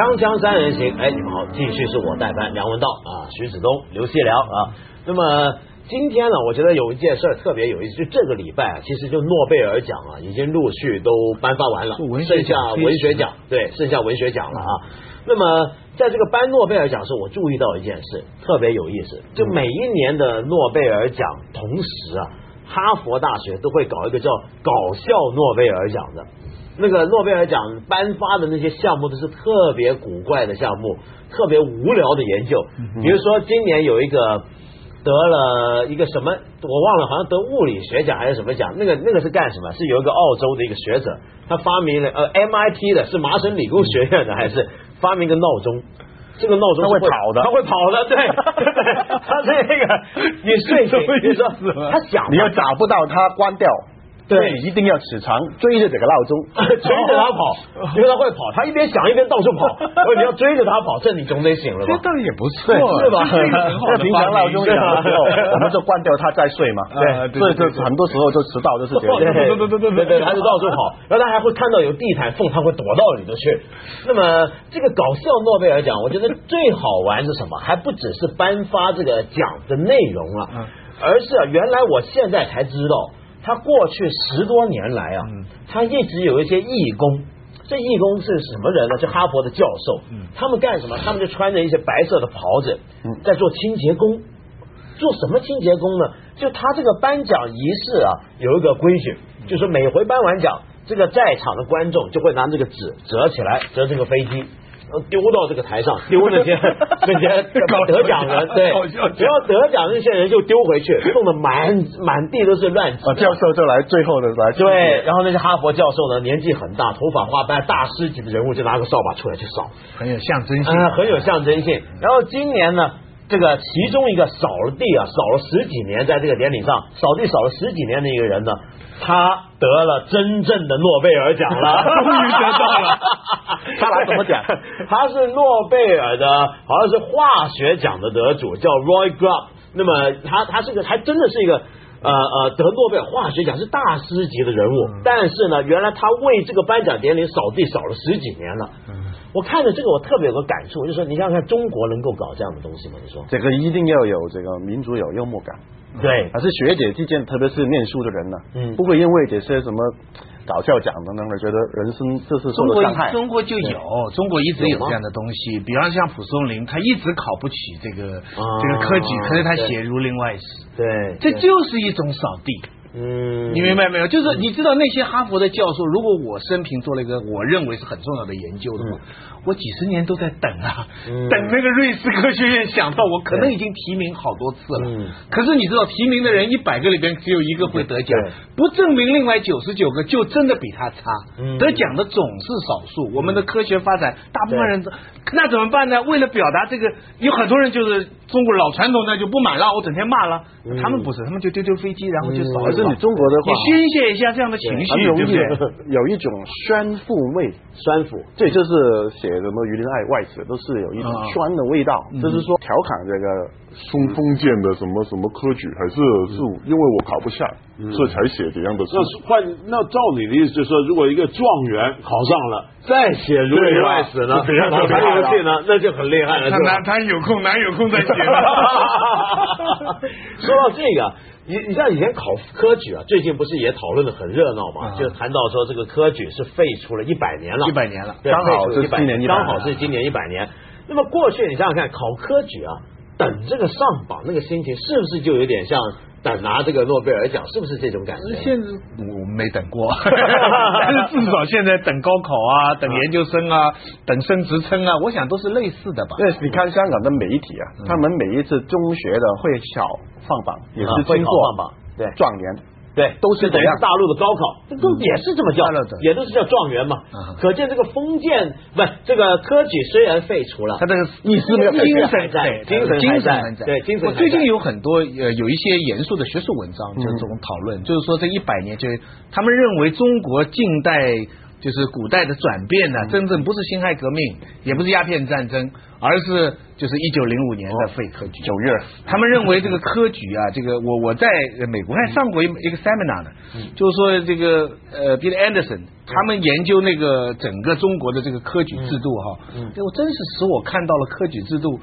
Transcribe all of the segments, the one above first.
锵锵三人行，哎，你们好，继续是我代班梁文道啊，徐子东、刘细良啊。那么今天呢，我觉得有一件事特别有意思，就这个礼拜啊，其实就诺贝尔奖啊，已经陆续都颁发完了，剩下文学奖，对，剩下文学奖了啊。那么在这个颁诺贝尔奖时，我注意到一件事，特别有意思，就每一年的诺贝尔奖同时啊，哈佛大学都会搞一个叫搞笑诺贝尔奖的。那个诺贝尔奖颁发的那些项目都是特别古怪的项目，特别无聊的研究。比如说今年有一个得了一个什么，我忘了，好像得物理学奖还是什么奖？那个那个是干什么？是有一个澳洲的一个学者，他发明了呃 MIT 的，是麻省理工学院的，还是发明个闹钟？这个闹钟会跑的，他会跑的，对，他是那个你睡醒，你说他想，你要找不到他关掉。对，你一定要起床追着这个闹钟，追着他跑，因为他会跑，他一边想一边到处跑。所以你要追着他跑，这你总得醒了吧？这倒也不错，是吧？那 平常闹钟响的时候，我们就关掉它再睡嘛。对，所以就很多时候就迟到，就是这样。对对对对对对，他就到处跑，然后他还会看到有地毯缝，他会躲到里头去。那么这个搞笑诺贝尔奖，我觉得最好玩是什么？还不只是颁发这个奖的内容啊，而是啊，原来我现在才知道。他过去十多年来啊，他一直有一些义工。这义工是什么人呢？是哈佛的教授。他们干什么？他们就穿着一些白色的袍子，在做清洁工。做什么清洁工呢？就他这个颁奖仪式啊，有一个规矩，就是每回颁完奖，这个在场的观众就会拿这个纸折起来，折这个飞机。丢到这个台上，丢那些 那些得奖人，对，只要得奖那些人就丢回去，弄得满满地都是乱纸。教授就来最后的来，对，然后那些哈佛教授呢，年纪很大，头发花白，大师级的人物就拿个扫把出来去扫，很有象征性，很有象征性。然后今年呢，这个其中一个扫了地啊，扫了十几年，在这个典礼上扫地扫了十几年的一个人呢。他得了真正的诺贝尔奖了，终于得到了。他拿什么奖？他是诺贝尔的，好像是化学奖的得主，叫 Roy Grubb。那么他他是个，还真的是一个呃呃得诺贝尔化学奖是大师级的人物。但是呢，原来他为这个颁奖典礼扫地扫了十几年了。我看着这个，我特别有个感触，就是说你想想看，中国能够搞这样的东西吗？你说这个一定要有这个民族有幽默感。对，还是学姐之间，特别是念书的人呢，嗯，不会因为这些什么搞笑奖等等的，觉得人生这是受了伤害。中国就有，中国一直有这样的东西，比方像蒲松龄，他一直考不起这个这个科举，可是他写《儒林外史》，对，这就是一种扫地。嗯，你明白没有？就是你知道那些哈佛的教授，如果我生平做了一个我认为是很重要的研究的话，我几十年都在等啊，等那个瑞士科学院想到我，可能已经提名好多次了。嗯可是你知道，提名的人一百个里边只有一个会得奖，不证明另外九十九个就真的比他差。得奖的总是少数。我们的科学发展，大部分人那怎么办呢？为了表达这个，有很多人就是中国老传统的就不满了，我整天骂了。他们不是，他们就丢丢飞机，然后就扫。你中国的话，你宣泄一下这样的情绪，对不对？有一种酸腐味，酸腐，这就是写什么《鱼鳞爱外史》都是有一种酸的味道，就是说调侃这个。松封建的什么什么科举，还是是因为我考不下，所以才写这样的。那换那照你的意思，就是说，如果一个状元考上了，再写《儒林外史》呢？那就很厉害了。他哪他有空哪有空再写？说到这个，你你像以前考科举啊，最近不是也讨论的很热闹嘛？就谈到说这个科举是废除了一百年了，一百年了，刚好是今年，刚好是今年一百年。那么过去你想想看，考科举啊。等这个上榜那个心情，是不是就有点像等拿这个诺贝尔奖？是不是这种感觉？现在我没等过，但 是至少现在等高考啊，等研究生啊，等升职称啊，我想都是类似的吧。对，你看香港的媒体啊，他们每一次中学的会小放榜，也是经过放榜，对状元。对，都是等于大陆的高考，都也是这么叫，也都是叫状元嘛。可见这个封建不，这个科举虽然废除了，它的意思没有精神在，精神精神在。对，精神。最近有很多呃有一些严肃的学术文章，就这种讨论，就是说这一百年，就是他们认为中国近代就是古代的转变呢，真正不是辛亥革命，也不是鸦片战争，而是就是一九零五年的废科举。九月，他们认为这个科举啊，这个我我在美国还上过一一个 seminar 呢，就是说这个呃，Bill Anderson 他们研究那个整个中国的这个科举制度哈，我真是使我看到了科举制度。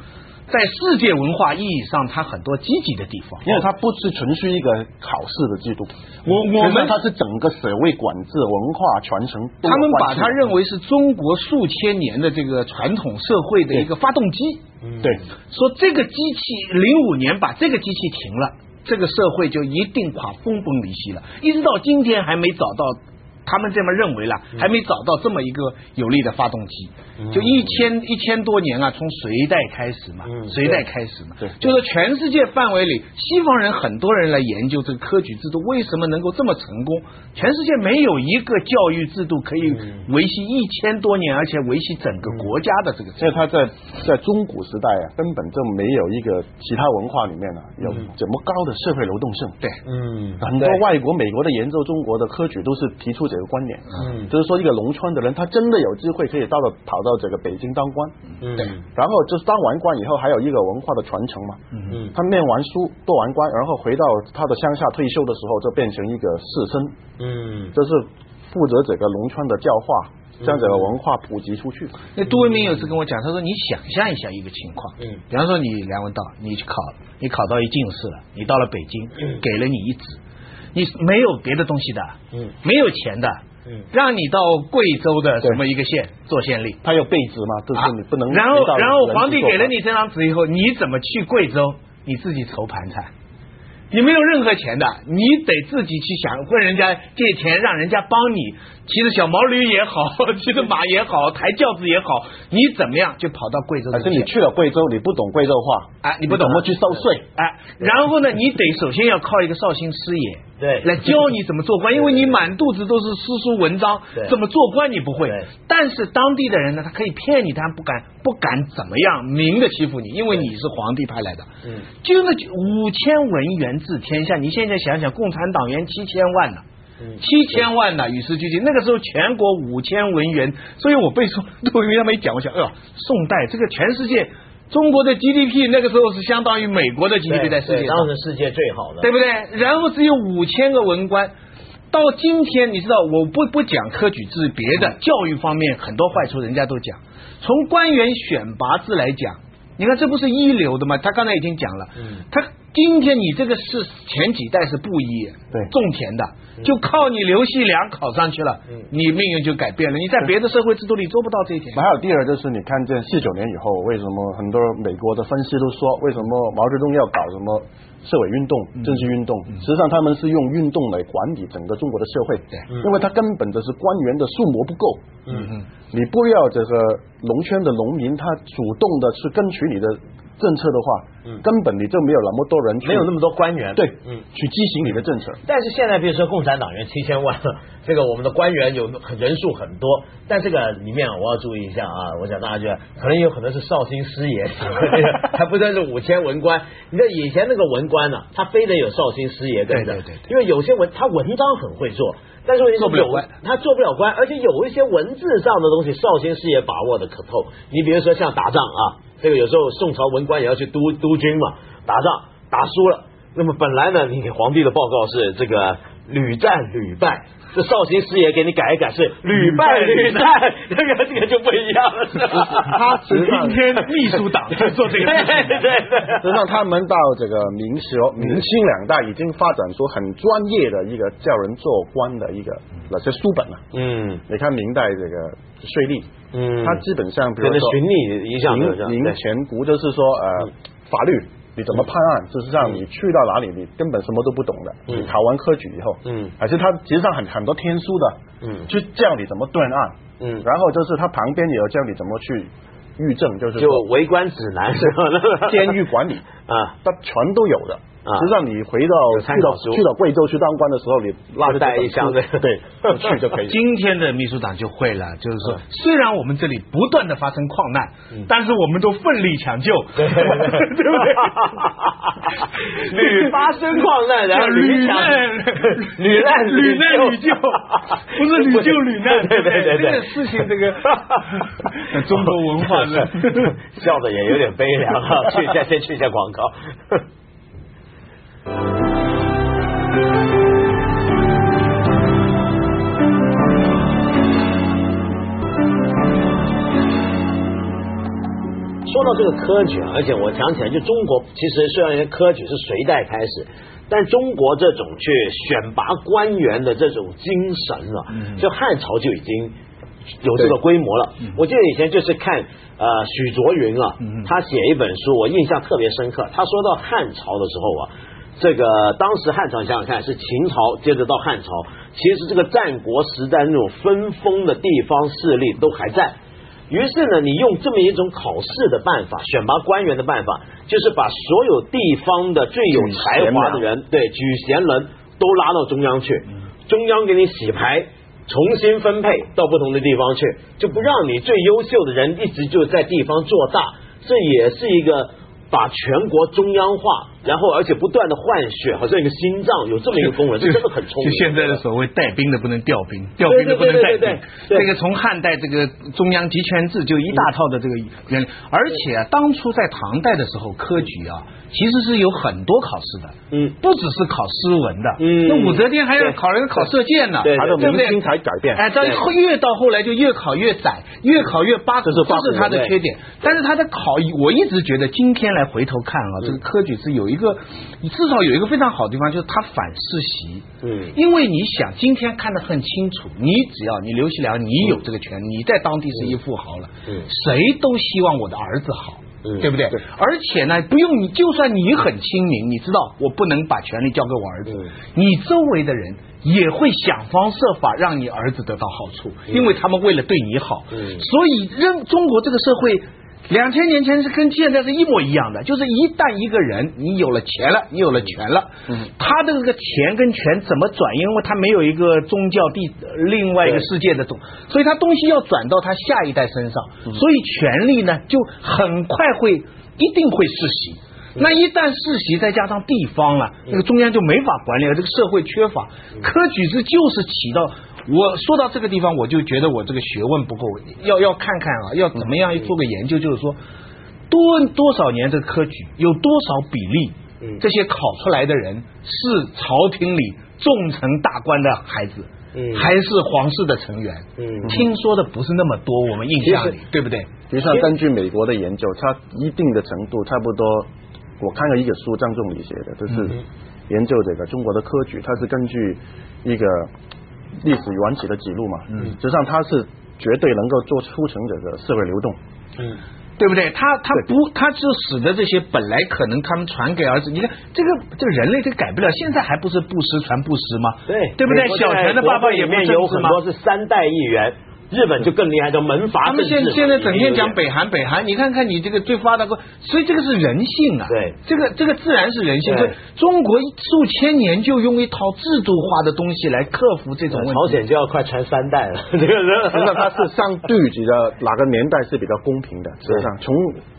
在世界文化意义上，它很多积极的地方，因为它不是纯粹一个考试的制度。我我们它是整个社会管制、文化传承。他们把它认为是中国数千年的这个传统社会的一个发动机。对，说这个机器零五年把这个机器停了，这个社会就一定垮分崩离析了。一直到今天还没找到。他们这么认为了，还没找到这么一个有力的发动机。就一千一千多年啊，从隋代开始嘛，隋代开始嘛，就是全世界范围里，西方人很多人来研究这个科举制度为什么能够这么成功。全世界没有一个教育制度可以维系一千多年，而且维系整个国家的这个。所以他在在中古时代啊，根本就没有一个其他文化里面呢有这么高的社会流动性。对，嗯，很多外国、美国的研究中国的科举都是提出这个观点，嗯，就是说一个农村的人，他真的有机会可以到了跑到这个北京当官，嗯，对，然后就是当完官以后，还有一个文化的传承嘛，嗯。嗯，他念完书做完官，然后回到他的乡下退休的时候，就变成一个士绅，嗯，就是负责这个农村的教化，将这个文化普及出去。那杜文明有次跟我讲，他说你想象一下一个情况，嗯，比方说你梁文道，你去考，你考到一进士了，你到了北京，给了你一纸。你没有别的东西的，嗯，没有钱的，嗯，让你到贵州的什么一个县做县令，他有备职吗？就是你不能。然后，然后皇帝给了你这张纸以后，你怎么去贵州？你自己筹盘缠。你没有任何钱的，你得自己去想，问人家借钱，让人家帮你骑着小毛驴也好，骑着马也好，抬轿子也好，你怎么样就跑到贵州？可是你去了贵州，你不懂贵州话，哎，你不懂怎么去收税，哎，然后呢，你得首先要靠一个绍兴师爷。对，来教你怎么做官，因为你满肚子都是诗书文章，怎么做官你不会。但是当地的人呢，他可以骗你，他不敢不敢怎么样明的欺负你，因为你是皇帝派来的。嗯，就那五千文员治天下，你现在想想，共产党员七千万呢，七千万呢，与时俱进。那个时候全国五千文员，所以我背诵杜云他们一讲，我想，哎呀，宋代这个全世界。中国的 GDP 那个时候是相当于美国的 GDP 在世界上，当时世界最好的，对不对？然后只有五千个文官，到今天你知道，我不不讲科举制，别的教育方面很多坏处人家都讲。从官员选拔制来讲，你看这不是一流的吗？他刚才已经讲了，他。今天你这个是前几代是布衣，对种田的，就靠你刘细良考上去了，你命运就改变了。你在别的社会制度里做不到这一点。还有第二就是你看见四九年以后，为什么很多美国的分析都说，为什么毛泽东要搞什么社会运动、政治运动？实际上他们是用运动来管理整个中国的社会，对，因为他根本的是官员的数目不够。嗯嗯，你不要这个农村的农民，他主动的去争取你的。政策的话，嗯，根本你就没有那么多人，没有那么多官员，对，嗯，去执行你的政策。但是现在，比如说共产党员七千万，这个我们的官员有人数很多，但这个里面我要注意一下啊，我想大家觉得可能有可能是绍兴师爷，还不算是五千文官。你看以前那个文官呢，他非得有绍兴师爷跟着，对对对，因为有些文他文章很会做，但是做不了官，他做不了官，而且有一些文字上的东西，绍兴师爷把握的可透。你比如说像打仗啊。这个有时候宋朝文官也要去督督军嘛，打仗打输了，那么本来呢，你给皇帝的报告是这个屡战屡败，这绍兴师爷给你改一改是屡败屡战，这个这个就不一样了，是吧？他是今天秘书党 在做这个，对对对。实际上他们到这个明朝、明清两代已经发展出很专业的一个叫人做官的一个那些书本了。嗯，你看明代这个税吏。嗯，他基本上比如说巡吏一项，民前不就是说呃法律你怎么判案？事实上你去到哪里你根本什么都不懂的。你考完科举以后，嗯，而且他其实上很很多天书的，嗯，就教你怎么断案，嗯，然后就是他旁边也有教你怎么去狱政，就是就为官指南是吧？监狱管理 啊，他全都有的。实际上你回到去到去到贵州去当官的时候，你拉着带一箱子，对，去就可以。今天的秘书长就会了，就是说，虽然我们这里不断的发生矿难，但是我们都奋力抢救，对不对？屡发生矿难，然后屡难屡难屡难屡救，不是屡救屡难，对对对对，这个事情这个中国文化是笑的也有点悲凉啊！去一下，先去一下广告。说到这个科举啊，而且我想起来，就中国其实虽然科举是隋代开始，但中国这种去选拔官员的这种精神啊，就汉朝就已经有这个规模了。我记得以前就是看呃许卓云啊，他写一本书，我印象特别深刻。他说到汉朝的时候啊，这个当时汉朝想想看是秦朝，接着到汉朝，其实这个战国时代那种分封的地方势力都还在。于是呢，你用这么一种考试的办法，选拔官员的办法，就是把所有地方的最有才华的人，对举贤人都拉到中央去，中央给你洗牌，重新分配到不同的地方去，就不让你最优秀的人一直就在地方做大，这也是一个。把全国中央化，然后而且不断的换血，好像一个心脏有这么一个功能，这真的很聪明。就现在的所谓带兵的不能调兵，调兵的不能带兵。这个从汉代这个中央集权制就一大套的这个原理，而且啊，当初在唐代的时候，科举啊。其实是有很多考试的，嗯，不只是考诗文的，嗯，那武则天还要考人考射箭呢，对对不对？才改变，哎，到越到后来就越考越窄，越考越八股，这是他的缺点。但是他的考，我一直觉得今天来回头看啊，这个科举是有一个，你至少有一个非常好的地方，就是他反世袭，嗯，因为你想今天看得很清楚，你只要你刘锡良，你有这个权，你在当地是一富豪了，嗯，谁都希望我的儿子好。对不对？而且呢，不用你，就算你很亲民，你知道我不能把权力交给我儿子，你周围的人也会想方设法让你儿子得到好处，因为他们为了对你好。所以，任中国这个社会。两千年前是跟现在是一模一样的，就是一旦一个人你有了钱了，你有了权了，嗯，他的这个钱跟权怎么转？因为他没有一个宗教地另外一个世界的东，所以他东西要转到他下一代身上，所以权力呢就很快会一定会世袭。那一旦世袭，再加上地方了，那个中央就没法管理了，这个社会缺乏科举制就是起到。我说到这个地方，我就觉得我这个学问不够，要要看看啊，要怎么样做个研究，就是说多多少年这个科举有多少比例，这些考出来的人是朝廷里重臣大官的孩子，还是皇室的成员？听说的不是那么多，我们印象里对不对？实际上，根据美国的研究，它一定的程度差不多。我看了一个书，张仲礼写的，就是研究这个中国的科举，它是根据一个。历史缘起的记录嘛，嗯，实际上它是绝对能够做促成这个社会流动，嗯，对不对？他他不，他就使得这些本来可能他们传给儿子，你看这个这个人类这改不了，现在还不是布施传布施吗？对，对不对？小泉的爸爸也有很多是三代议员。日本就更厉害，叫门阀。他们现现在整天讲北韩，北韩，你看看你这个最发达国，所以这个是人性啊。对，这个这个自然是人性。对，中国数千年就用一套制度化的东西来克服这种问题。朝鲜就要快传三代了，这个人，那它是上对比较哪个年代是比较公平的？实际上，从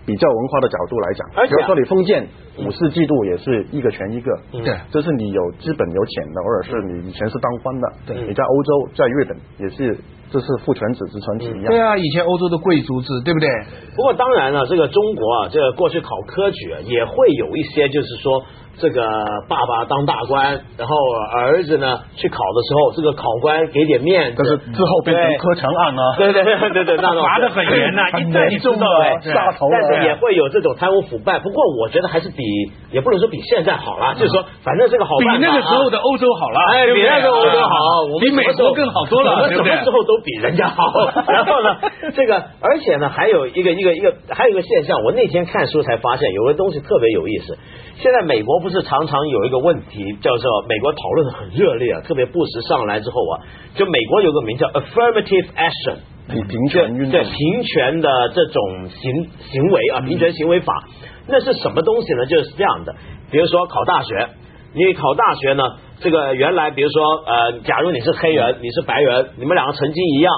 比较文化的角度来讲，比如说你封建武士制度也是一个权一个，对，这是你有资本有钱的，或者是你以前是当官的，对，你在欧洲在日本也是。这是父权子之传奇一样。对啊，以前欧洲的贵族制，对不对？不过当然了，这个中国啊，这个过去考科举啊也会有一些，就是说。这个爸爸当大官，然后儿子呢去考的时候，这个考官给点面子，但是之后变成科强案呢？对对对对对，那种罚的很严呐，很严重的，杀头。但是也会有这种贪污腐败。不过我觉得还是比，也不能说比现在好了，就是说，反正这个好办比那个时候的欧洲好了，哎，比那个欧洲好，比美国更好多了，我们什么时候都比人家好。然后呢，这个而且呢，还有一个一个一个还有一个现象，我那天看书才发现，有个东西特别有意思。现在美国不是常常有一个问题，叫做美国讨论的很热烈啊，特别布什上来之后啊，就美国有个名叫 affirmative action，平权运动，对平权的这种行行为啊，平权行为法，那是什么东西呢？就是这样的，比如说考大学，你考大学呢，这个原来比如说呃，假如你是黑人，你是白人，你们两个成绩一样，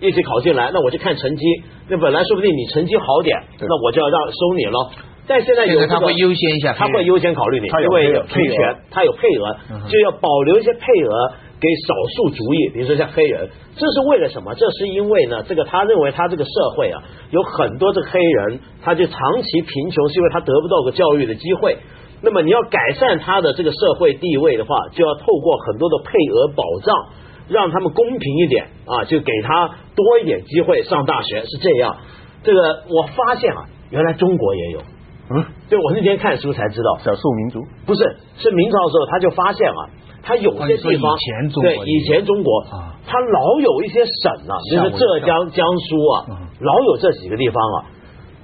一起考进来，那我就看成绩。那本来说不定你成绩好点，那我就要让收你了。但现在有他会优先一下，他会优先考虑你，因为配权，他有配额，就要保留一些配额给少数族裔，比如说像黑人，这是为了什么？这是因为呢，这个他认为他这个社会啊，有很多这个黑人，他就长期贫穷，是因为他得不到个教育的机会。那么你要改善他的这个社会地位的话，就要透过很多的配额保障，让他们公平一点啊，就给他多一点机会上大学，是这样。这个我发现啊，原来中国也有。嗯，对我那天看书才知道，少数民族。不是是明朝的时候他就发现啊，他有些地方对以前中国啊，他老有一些省啊，就是浙江、江苏啊，老有这几个地方啊，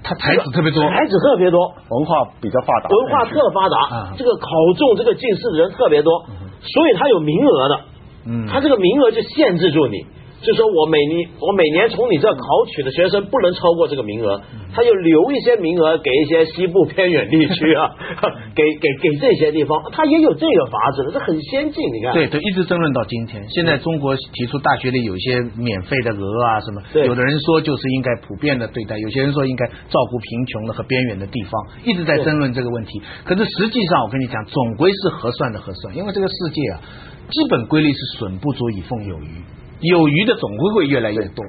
他才子特别多，才子特别多，文化比较发达，文化特发达，这个考中这个进士的人特别多，所以他有名额的，嗯，他这个名额就限制住你。就说我每年我每年从你这考取的学生不能超过这个名额，他就留一些名额给一些西部偏远地区啊，给给给这些地方，他也有这个法子的，这很先进。你看，对对，一直争论到今天。现在中国提出大学里有一些免费的额啊什么，有的人说就是应该普遍的对待，有些人说应该照顾贫穷的和边远的地方，一直在争论这个问题。可是实际上我跟你讲，总归是核算的核算，因为这个世界啊，基本规律是损不足以奉有余。有余的总会会越来越多，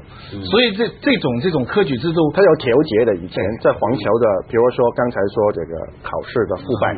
所以这这种这种科举制度，它要调节的。以前在黄桥的，比如说刚才说这个考试的腐败，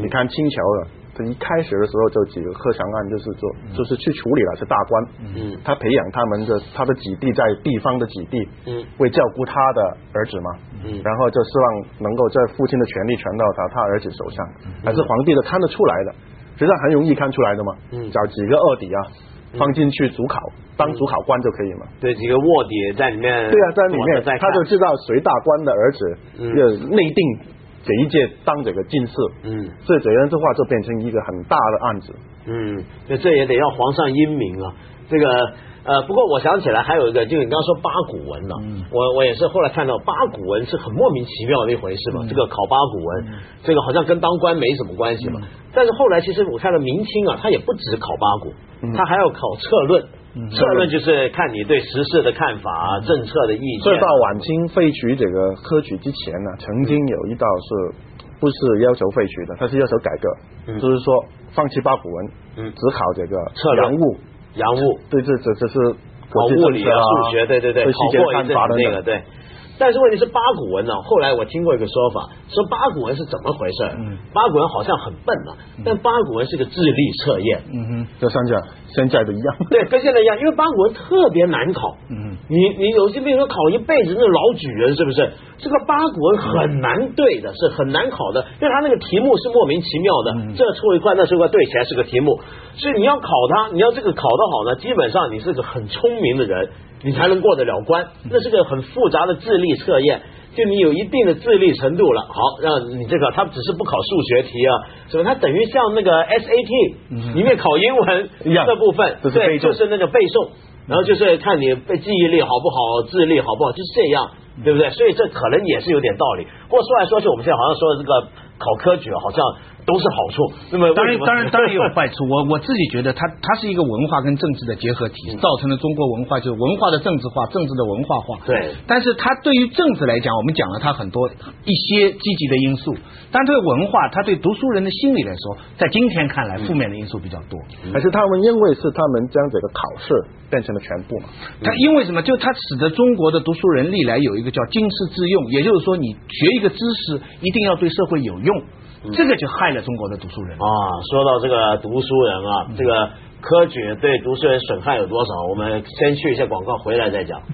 你看清朝的，他一开始的时候就几个科场案，就是做就是去处理了，是大官，嗯，他培养他们的他的子弟在地方的子弟，嗯，会照顾他的儿子嘛，嗯，然后就希望能够在父亲的权力传到他他儿子手上，还是皇帝的看得出来的，实际上很容易看出来的嘛，嗯，找几个卧底啊。放进去主考，当主考官就可以嘛？对，几个卧底在里面。对啊，在里面，他就知道谁大官的儿子要内定这一届当这个进士。嗯，所以这样的话就变成一个很大的案子。嗯，那这也得要皇上英明啊。这个呃，不过我想起来还有一个，就是你刚刚说八股文呢，我我也是后来看到八股文是很莫名其妙的一回事嘛。这个考八股文，这个好像跟当官没什么关系嘛。但是后来其实我看到明清啊，他也不止考八股。他还要考策论，策论就是看你对时事的看法、政策的意见。所以到晚清废除这个科举之前呢，曾经有一道是不是要求废除的？他是要求改革，就是说放弃八股文，只考这个洋务，洋务，对，这这这是搞物理啊、数学，对对对，考过一阵那个对。但是问题是八股文呢？后来我听过一个说法，说八股文是怎么回事？嗯，八股文好像很笨啊，但八股文是个智力测验。嗯哼，这样。现在的一样，对，跟现在一样，因为八股文特别难考。嗯，你你有些比如说考一辈子那老举人，是不是？这个八股文很难对的，是很难考的，因为他那个题目是莫名其妙的，这出一块，那出一块，对起来是个题目。所以你要考它，你要这个考得好呢，基本上你是个很聪明的人，你才能过得了关。那是个很复杂的智力测验。就你有一定的智力程度了，好，让你这个他只是不考数学题啊，什么？他等于像那个 SAT 里面考英文这部分，对，就是那个背诵，然后就是看你背记忆力好不好，智力好不好，就是这样，对不对？所以这可能也是有点道理。不过说来说去，我们现在好像说的这个考科举，好像。都是好处，那么当然当然当然也有坏处。我我自己觉得，它它是一个文化跟政治的结合体，造成了中国文化就是文化的政治化，政治的文化化。对。但是它对于政治来讲，我们讲了它很多一些积极的因素，但对文化，它对读书人的心理来说，在今天看来，负面的因素比较多。而是他们因为是他们将这个考试变成了全部嘛？它因为什么？就它使得中国的读书人历来有一个叫经世致用，也就是说，你学一个知识一定要对社会有用。这个就害了中国的读书人啊！说到这个读书人啊，这个科举对读书人损害有多少？我们先去一下广告，回来再讲。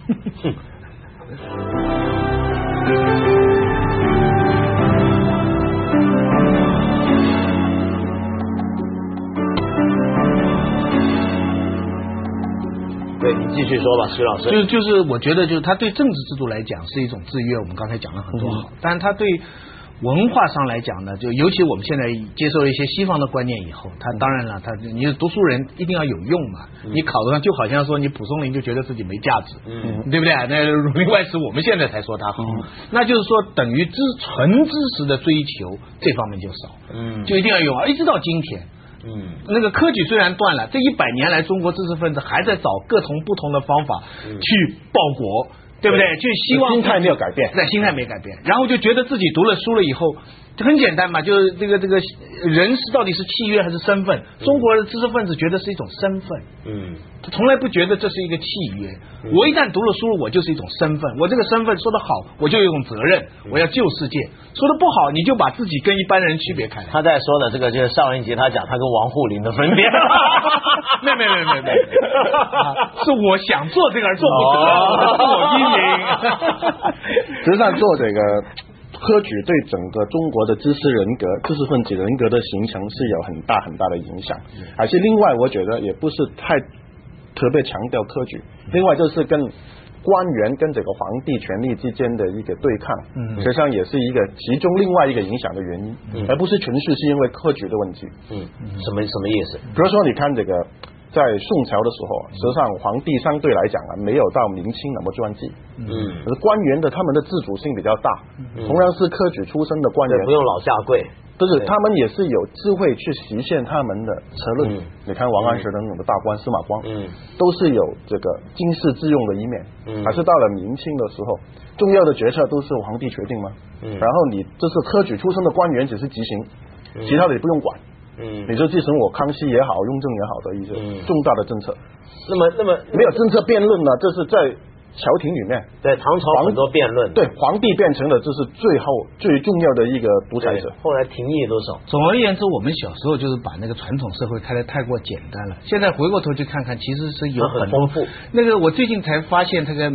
对你继续说吧，徐老师。就就是我觉得，就是他对政治制度来讲是一种制约。我们刚才讲了很多好，但是他对。文化上来讲呢，就尤其我们现在接受了一些西方的观念以后，他当然了，他你是读书人一定要有用嘛。你考得上就好像说你蒲松龄就觉得自己没价值，嗯，对不对？那儒林外史我们现在才说他好，那就是说等于知纯知识的追求这方面就少，嗯，就一定要有，一直到今天，嗯，那个科举虽然断了，这一百年来中国知识分子还在找各种不同的方法去报国。对不对？就希望心态没有改变，对，心态没改变，然后就觉得自己读了书了以后，就很简单嘛，就是这个这个人是到底是契约还是身份？中国的知识分子觉得是一种身份，嗯，他从来不觉得这是一个契约。我一旦读了书，我就是一种身份，我这个身份说的好，我就有一种责任，我要救世界；说的不好，你就把自己跟一般人区别开。他在说的这个就是上一集他讲他跟王沪宁的分别，没没没没没，是我想做这个而做不得，是我因。实际上，做这个科举对整个中国的知识人格、知识分子人格的形成是有很大很大的影响。而且，另外我觉得也不是太特别强调科举。另外，就是跟官员跟这个皇帝权力之间的一个对抗，实际上也是一个其中另外一个影响的原因，而不是纯粹是因为科举的问题。嗯，什么什么意思？比如说，你看这个。在宋朝的时候，实际上皇帝相对来讲啊，没有到明清那么专制。嗯，可是官员的他们的自主性比较大，同样是科举出身的官员，不用老下跪，不是他们也是有智慧去实现他们的策略。你看王安石等等的大官，司马光，嗯，都是有这个经世致用的一面。嗯，还是到了明清的时候，重要的决策都是皇帝决定吗？嗯，然后你这是科举出身的官员只是执行，其他的也不用管。嗯，你就继承我康熙也好，雍正也好的一些重大的政策。那么，那么没有政策辩论呢？这是在朝廷里面，在唐朝很多辩论，对皇帝变成了这是最后最重要的一个独裁者。后来廷议多少。总而言之，我们小时候就是把那个传统社会看得太过简单了。现在回过头去看看，其实是有很丰富。那个我最近才发现，这个呃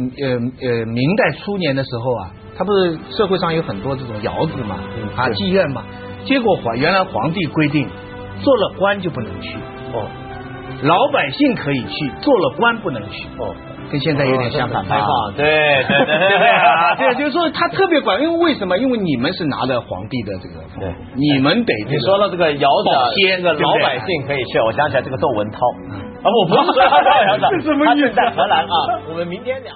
呃，明代初年的时候啊，他不是社会上有很多这种窑子嘛，啊妓院嘛，结果皇原来皇帝规定。做了官就不能去。哦，老百姓可以去，做了官不能去。哦，跟现在有点相反。开放，对对对对。对啊，对，就是说他特别管，因为为什么？因为你们是拿着皇帝的这个，对，你们得。你说到这个窑子，这个老百姓可以去，我想起来这个窦文涛。啊，我不 是说他造谣的，他是在荷兰啊，我们明天两。